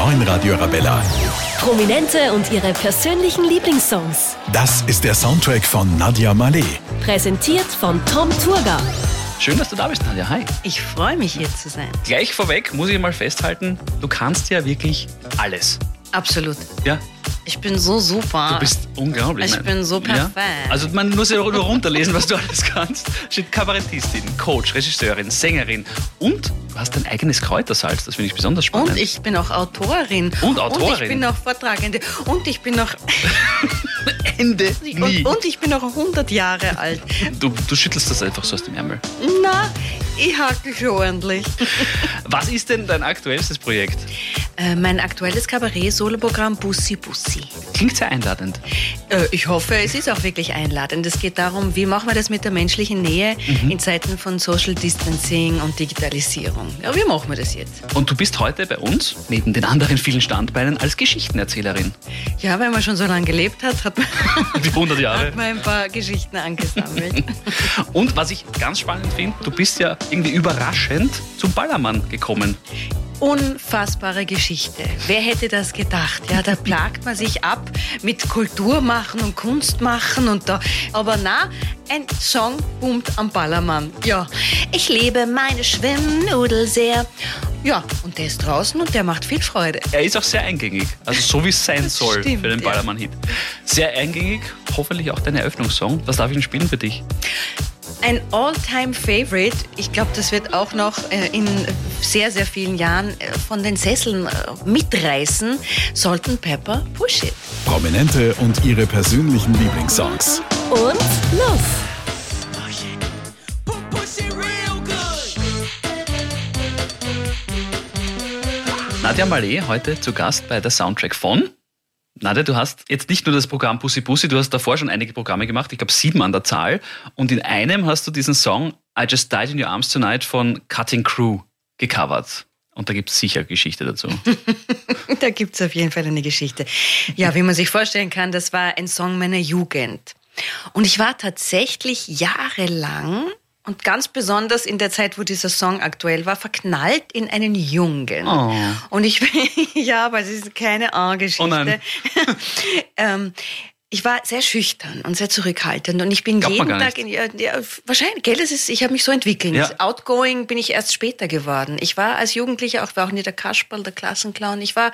neuen Radio Arabella. Prominente und ihre persönlichen Lieblingssongs. Das ist der Soundtrack von Nadia Malé. Präsentiert von Tom Turga. Schön, dass du da bist, Nadja. Hi. Ich freue mich, hier zu sein. Gleich vorweg muss ich mal festhalten, du kannst ja wirklich alles. Absolut. Ja, Ich bin so super. du bist unglaublich. Ich bin so perfekt. Also man muss ja nur runterlesen, was du alles kannst. Steht Kabarettistin, Coach, Regisseurin, Sängerin und du hast dein eigenes Kräutersalz. Das finde ich besonders spannend. Und ich bin auch Autorin. Und Autorin. Und ich bin auch Vortragende. Und ich bin noch, Ende nie. und, und ich bin noch 100 Jahre alt. Du, du schüttelst das einfach so aus dem Ärmel. Na, ich hacke schon ordentlich. Was ist denn dein aktuellstes Projekt? Äh, mein aktuelles Kabarett-Soloprogramm Bussi Bussi. Klingt sehr einladend. Äh, ich hoffe, es ist auch wirklich einladend. Es geht darum, wie machen wir das mit der menschlichen Nähe Mhm. in Zeiten von Social Distancing und Digitalisierung. Ja, wie machen wir das jetzt? Und du bist heute bei uns, neben den anderen vielen Standbeinen, als Geschichtenerzählerin. Ja, wenn man schon so lange gelebt hat, hat man, Die 100 Jahre. hat man ein paar Geschichten angesammelt. Und was ich ganz spannend finde, du bist ja irgendwie überraschend zum Ballermann gekommen. Unfassbare Geschichte. Wer hätte das gedacht? Ja, da plagt man sich ab mit Kultur machen und Kunst machen und da. Aber na, ein Song boomt am Ballermann. Ja, ich liebe meine Schwimmnudel sehr. Ja, und der ist draußen und der macht viel Freude. Er ist auch sehr eingängig, also so wie es sein soll stimmt, für den. Ballermann-Hit. Sehr eingängig, hoffentlich auch dein Eröffnungssong. Was darf ich denn spielen für dich? Ein All-Time-Favorite. Ich glaube, das wird auch noch äh, in sehr, sehr vielen Jahren äh, von den Sesseln äh, mitreißen. Salt and Pepper, Push It. Prominente und ihre persönlichen Lieblingssongs. Und los! Nadja Malé, heute zu Gast bei der Soundtrack von. Nadja, du hast jetzt nicht nur das Programm Pussy Pussy, du hast davor schon einige Programme gemacht, ich glaube sieben an der Zahl. Und in einem hast du diesen Song I Just Died in Your Arms Tonight von Cutting Crew gecovert. Und da gibt es sicher Geschichte dazu. Da gibt es auf jeden Fall eine Geschichte. Ja, wie man sich vorstellen kann, das war ein Song meiner Jugend. Und ich war tatsächlich jahrelang und ganz besonders in der Zeit, wo dieser Song aktuell war, verknallt in einen Jungen. Oh. Und ich, ja, aber es ist keine A-Geschichte. Oh nein. ähm, ich war sehr schüchtern und sehr zurückhaltend und ich bin Glaubt jeden Tag in ja, wahrscheinlich gell das ist ich habe mich so entwickelt Ja. outgoing bin ich erst später geworden ich war als Jugendlicher auch war auch nicht der Kasperl der Klassenclown ich war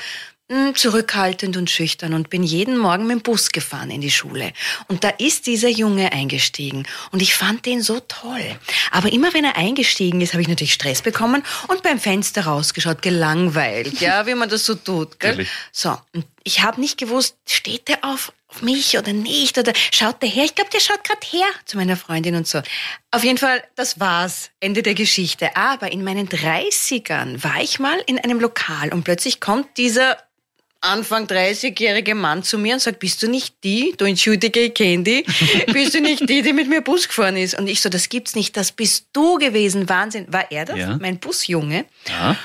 zurückhaltend und schüchtern und bin jeden Morgen mit dem Bus gefahren in die Schule und da ist dieser Junge eingestiegen und ich fand den so toll aber immer wenn er eingestiegen ist habe ich natürlich Stress bekommen und beim Fenster rausgeschaut gelangweilt ja wie man das so tut gell? So, und ich habe nicht gewusst, steht der auf, auf mich oder nicht? Oder schaut der her? Ich glaube, der schaut gerade her zu meiner Freundin und so. Auf jeden Fall, das war's. Ende der Geschichte. Aber in meinen 30ern war ich mal in einem Lokal und plötzlich kommt dieser Anfang 30-jährige Mann zu mir und sagt, bist du nicht die, du entschuldige, die, bist du nicht die, die mit mir Bus gefahren ist? Und ich so, das gibt's nicht, das bist du gewesen, Wahnsinn. War er das? Ja. Mein Busjunge? Ja?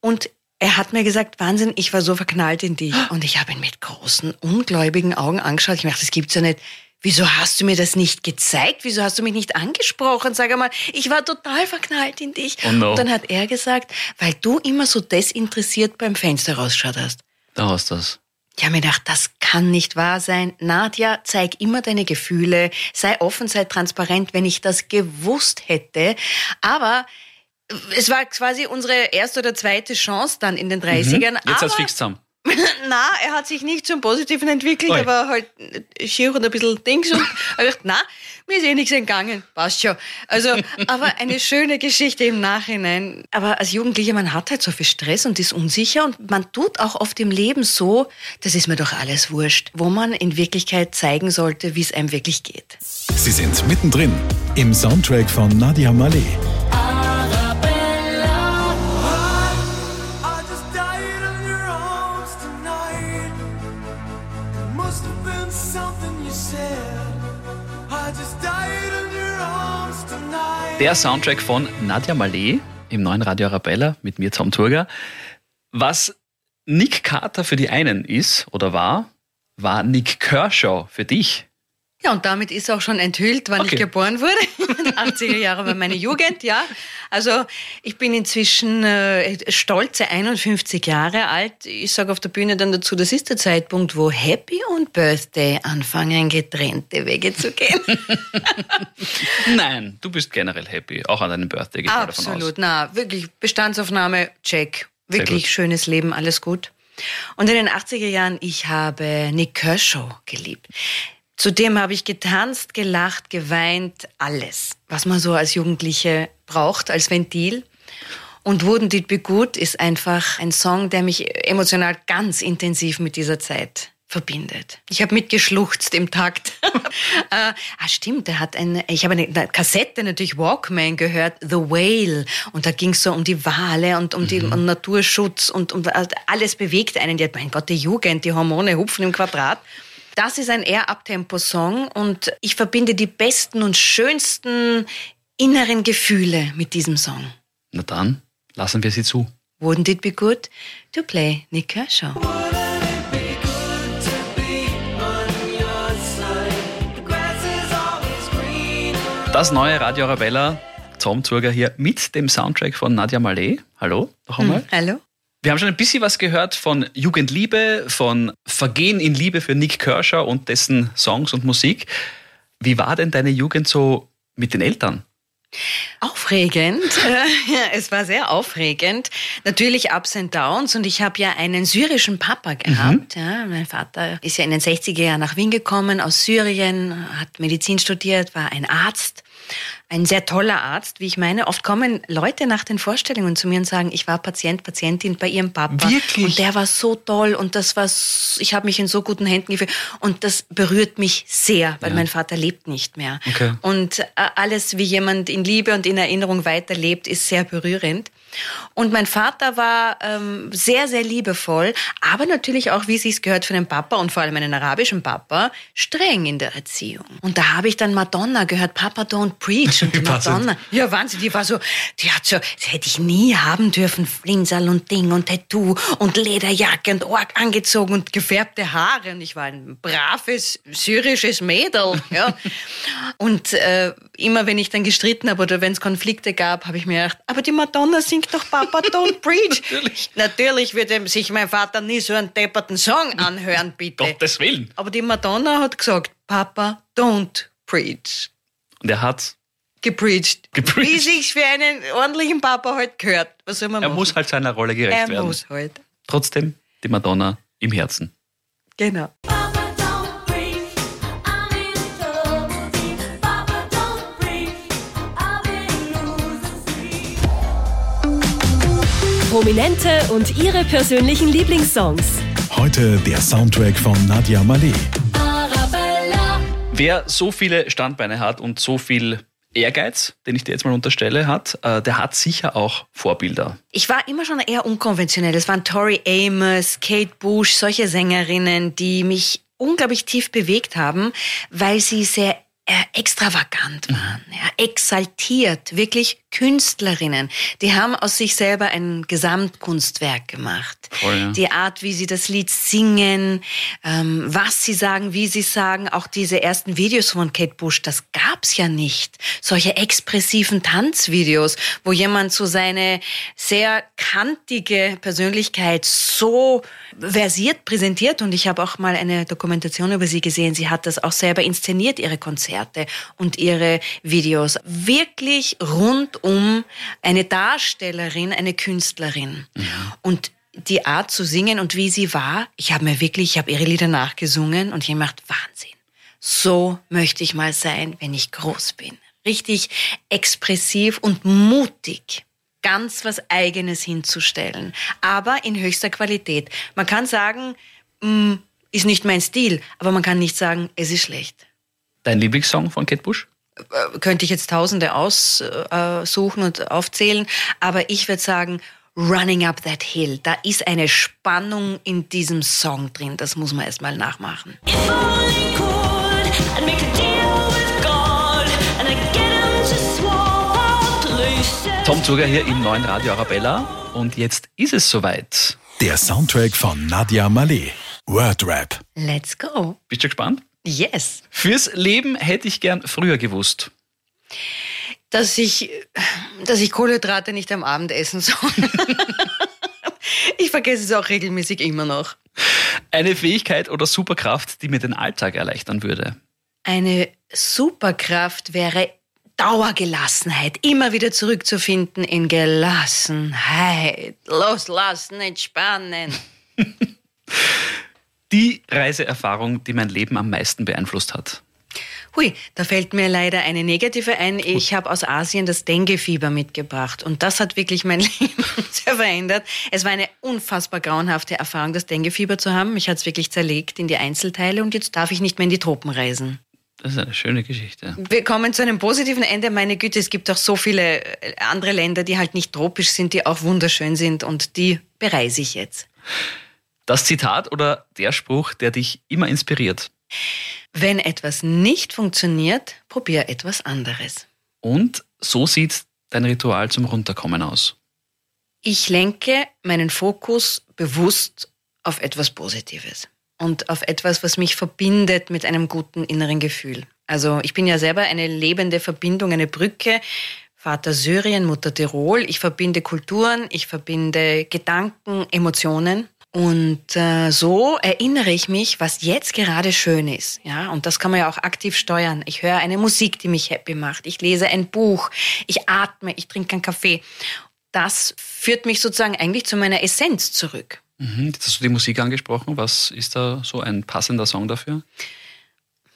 Und er hat mir gesagt, Wahnsinn, ich war so verknallt in dich. Und ich habe ihn mit großen, ungläubigen Augen angeschaut. Ich mir dachte, das gibt's ja nicht. Wieso hast du mir das nicht gezeigt? Wieso hast du mich nicht angesprochen? Sag einmal, ich war total verknallt in dich. Oh no. Und dann hat er gesagt, weil du immer so desinteressiert beim Fenster rausgeschaut hast. Da hast du das. Ich habe mir gedacht, das kann nicht wahr sein. Nadja, zeig immer deine Gefühle, sei offen, sei transparent, wenn ich das gewusst hätte. Aber es war quasi unsere erste oder zweite Chance dann in den 30ern. Mhm. Jetzt hat's fix zusammen. na, er hat sich nicht zum Positiven entwickelt, Ui. er war halt schier und ein bisschen Dings und ich dachte, na, mir ist eh nichts entgangen, passt schon. Also, aber eine schöne Geschichte im Nachhinein. Aber als Jugendlicher, man hat halt so viel Stress und ist unsicher und man tut auch oft im Leben so, das ist mir doch alles wurscht, wo man in Wirklichkeit zeigen sollte, wie es einem wirklich geht. Sie sind mittendrin im Soundtrack von Nadia Malé. Der Soundtrack von Nadja Malé im neuen Radio Arabella mit mir, Tom Turger. Was Nick Carter für die einen ist oder war, war Nick Kershaw für dich. Ja, und damit ist auch schon enthüllt, wann Okay. ich geboren wurde. 80er Jahre war meine Jugend, ja. Also ich bin inzwischen äh, stolze 51 Jahre alt. Ich sage auf der Bühne dann dazu, das ist der Zeitpunkt, wo Happy und Birthday anfangen, getrennte Wege zu gehen. Nein, du bist generell happy, auch an deinem Birthday. Aus. Absolut, na, wirklich Bestandsaufnahme, check. Wirklich schönes Leben, alles gut. Und in den 80er Jahren, ich habe Nick Kershaw geliebt. Zudem habe ich getanzt, gelacht, geweint, alles, was man so als Jugendliche braucht, als Ventil. Und Wouldn't It Be Good ist einfach ein Song, der mich emotional ganz intensiv mit dieser Zeit verbindet. Ich habe mitgeschluchzt im Takt. äh, ah, stimmt, er hat eine, ich habe eine, eine Kassette natürlich Walkman gehört, The Whale. Und da ging es so um die Wale und um den um Naturschutz und um alles bewegt einen. Ja, mein Gott, die Jugend, die Hormone hupfen im Quadrat. Das ist ein eher Abtempo-Song und ich verbinde die besten und schönsten inneren Gefühle mit diesem Song. Na dann, lassen wir sie zu. Wouldn't it be good to play Nick Kershaw? Das neue Radio Arabella, Tom Zurger hier mit dem Soundtrack von Nadia Malé. Hallo, noch einmal. Hallo? Wir haben schon ein bisschen was gehört von Jugendliebe, von Vergehen in Liebe für Nick Kershaw und dessen Songs und Musik. Wie war denn deine Jugend so mit den Eltern? Aufregend. Äh, es war sehr aufregend. Natürlich Ups and Downs. Und ich habe ja einen syrischen Papa gehabt. Ja, mein Vater ist ja in den 60er Jahren nach Wien gekommen aus Syrien, hat Medizin studiert, war ein Arzt. Ein sehr toller Arzt, wie ich meine. Oft kommen Leute nach den Vorstellungen zu mir und sagen, ich war Patient, Patientin bei ihrem Papa. Wirklich? Und der war so toll und das war, s- ich habe mich in so guten Händen gefühlt. Und das berührt mich sehr, weil mein Vater lebt nicht mehr. Okay. Und äh, alles, wie jemand in Liebe und in Erinnerung weiterlebt, ist sehr berührend. Und mein Vater war ähm, sehr, sehr liebevoll, aber natürlich auch, wie es sich gehört für einen Papa und vor allem einen arabischen Papa, streng in der Erziehung. Und da habe ich dann Madonna gehört, Papa don't preach. Und die. Madonna, ja Wahnsinn, die war so, die hat so, das hätte ich nie haben dürfen, Flinsal und Ding und Tattoo und Lederjacke und Org angezogen und gefärbte Haare. Und ich war ein braves syrisches Mädel. Ja. und äh, immer wenn ich dann gestritten habe oder wenn es Konflikte gab, habe ich mir gedacht, aber die Madonna singt doch Papa Don't Preach. Natürlich. Natürlich würde sich mein Vater nie so einen depperten Song anhören, bitte. Gottes Willen. Aber die Madonna hat gesagt, Papa Don't Preach Und er hat, gepreacht. Gepreacht. Wie sich's für einen ordentlichen Papa halt gehört. Was soll man er machen? muss halt seiner Rolle gerecht er werden. muss halt. Trotzdem die Madonna im Herzen. Genau. Prominente und ihre persönlichen Lieblingssongs. Heute der Soundtrack von Nadia Malé. Arabella, Wer so viele Standbeine hat und so viel Ehrgeiz, den ich dir jetzt mal unterstelle, hat, äh, der hat sicher auch Vorbilder. Ich war immer schon eher unkonventionell. Es waren Tori Amos, Kate Bush, solche Sängerinnen, die mich unglaublich tief bewegt haben, weil sie sehr äh, extravagant waren, ja, exaltiert, wirklich Künstlerinnen. Die haben aus sich selber ein Gesamtkunstwerk gemacht. Voll, ja. Die Art, wie sie das Lied singen, ähm, was sie sagen, wie sie sagen, auch diese ersten Videos von Kate Bush, das gab's ja nicht. Solche expressiven Tanzvideos, wo jemand so seine sehr kantige Persönlichkeit so versiert präsentiert. Und ich habe auch mal eine Dokumentation über sie gesehen. Sie hat das auch selber inszeniert, ihre Konzerte und ihre Videos. Wirklich rundum eine Darstellerin, eine Künstlerin. Und die Art zu singen und wie sie war, ich habe mir wirklich, ich habe ihre Lieder nachgesungen und ich hab mir gedacht, Wahnsinn. So möchte ich mal sein, wenn ich groß bin. Richtig expressiv und mutig. Ganz was Eigenes hinzustellen. Aber in höchster Qualität. Man kann sagen, mm, ist nicht mein Stil, aber man kann nicht sagen, es ist schlecht. Dein Lieblingssong von Kate Bush? Äh, Könnte ich jetzt Tausende aussuchen und aufzählen, aber ich würde sagen, Running Up That Hill. Da ist eine Spannung in diesem Song drin. Das muss man erstmal nachmachen. if only could, I'd make a deal with God, and I'd get him to swap places. Tom Zuger hier im neuen Radio Arabella. Und jetzt ist es soweit. Der Soundtrack von Nadia Malé. Wordrap. Let's go. Bist du gespannt? Yes. Fürs Leben hätte ich gern früher gewusst. Dass ich, dass ich Kohlenhydrate nicht am Abend essen soll. ich vergesse es auch regelmäßig immer noch. Eine Fähigkeit oder Superkraft, die mir den Alltag erleichtern würde. Eine Superkraft wäre Dauergelassenheit, immer wieder zurückzufinden in Gelassenheit. Loslassen, entspannen. Die Reiseerfahrung, die mein Leben am meisten beeinflusst hat. Hui, da fällt mir leider eine negative ein. Ich habe aus Asien das Dengue-Fieber mitgebracht und das hat wirklich mein Leben sehr verändert. Es war eine unfassbar grauenhafte Erfahrung, das Dengue-Fieber zu haben. Mich hat es wirklich zerlegt in die Einzelteile und jetzt darf ich nicht mehr in die Tropen reisen. Das ist eine schöne Geschichte. Wir kommen zu einem positiven Ende. Meine Güte, es gibt auch so viele äh, andere Länder, die halt nicht tropisch sind, die auch wunderschön sind und die bereise ich jetzt. Das Zitat oder der Spruch, der dich immer inspiriert. Wenn etwas nicht funktioniert, probier etwas anderes. Und so sieht dein Ritual zum Runterkommen aus. Ich lenke meinen Fokus bewusst auf etwas Positives und auf etwas, was mich verbindet mit einem guten inneren Gefühl. Also ich bin ja selber eine lebende Verbindung, eine Brücke. Vater Syrien, Mutter Tirol. Ich verbinde Kulturen, ich verbinde Gedanken, Emotionen. Und äh, so erinnere ich mich, was jetzt gerade schön ist. Ja, und das kann man ja auch aktiv steuern. Ich höre eine Musik, die mich happy macht. Ich lese ein Buch. Ich atme. Ich trinke einen Kaffee. Das führt mich sozusagen eigentlich zu meiner Essenz zurück. Mhm, jetzt hast du die Musik angesprochen. Was ist da so ein passender Song dafür?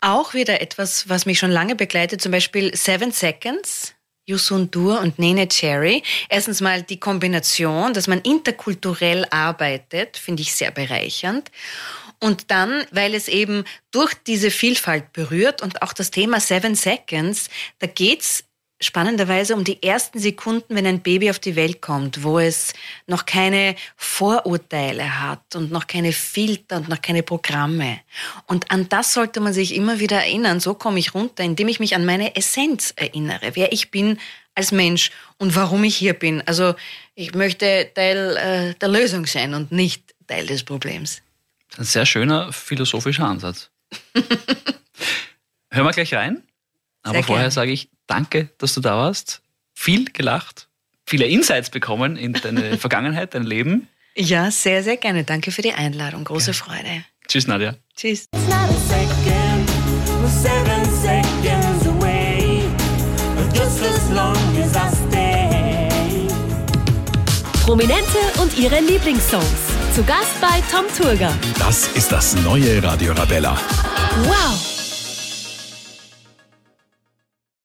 Auch wieder etwas, was mich schon lange begleitet, zum Beispiel Seven Seconds, Yusun Dur und Nene Cherry. Erstens mal die Kombination, dass man interkulturell arbeitet, finde ich sehr bereichernd. Und dann, weil es eben durch diese Vielfalt berührt und auch das Thema Seven Seconds, da geht's spannenderweise um die ersten Sekunden, wenn ein Baby auf die Welt kommt, wo es noch keine Vorurteile hat und noch keine Filter und noch keine Programme. Und an das sollte man sich immer wieder erinnern. So komme ich runter, indem ich mich an meine Essenz erinnere, wer ich bin als Mensch und warum ich hier bin. Also ich möchte Teil äh, der Lösung sein und nicht Teil des Problems. Ein sehr schöner philosophischer Ansatz. Hören wir gleich rein. Aber Sehr vorher gern. sage ich danke, dass du da warst. Viel gelacht, viele Insights bekommen in deine Vergangenheit, dein Leben. Ja, sehr, sehr gerne. Danke für die Einladung. Große Freude. Tschüss, Nadja. Tschüss. Prominente und ihre Lieblingssongs. Zu Gast bei Tom Turger. Das ist das neue Radio Rabella. Wow!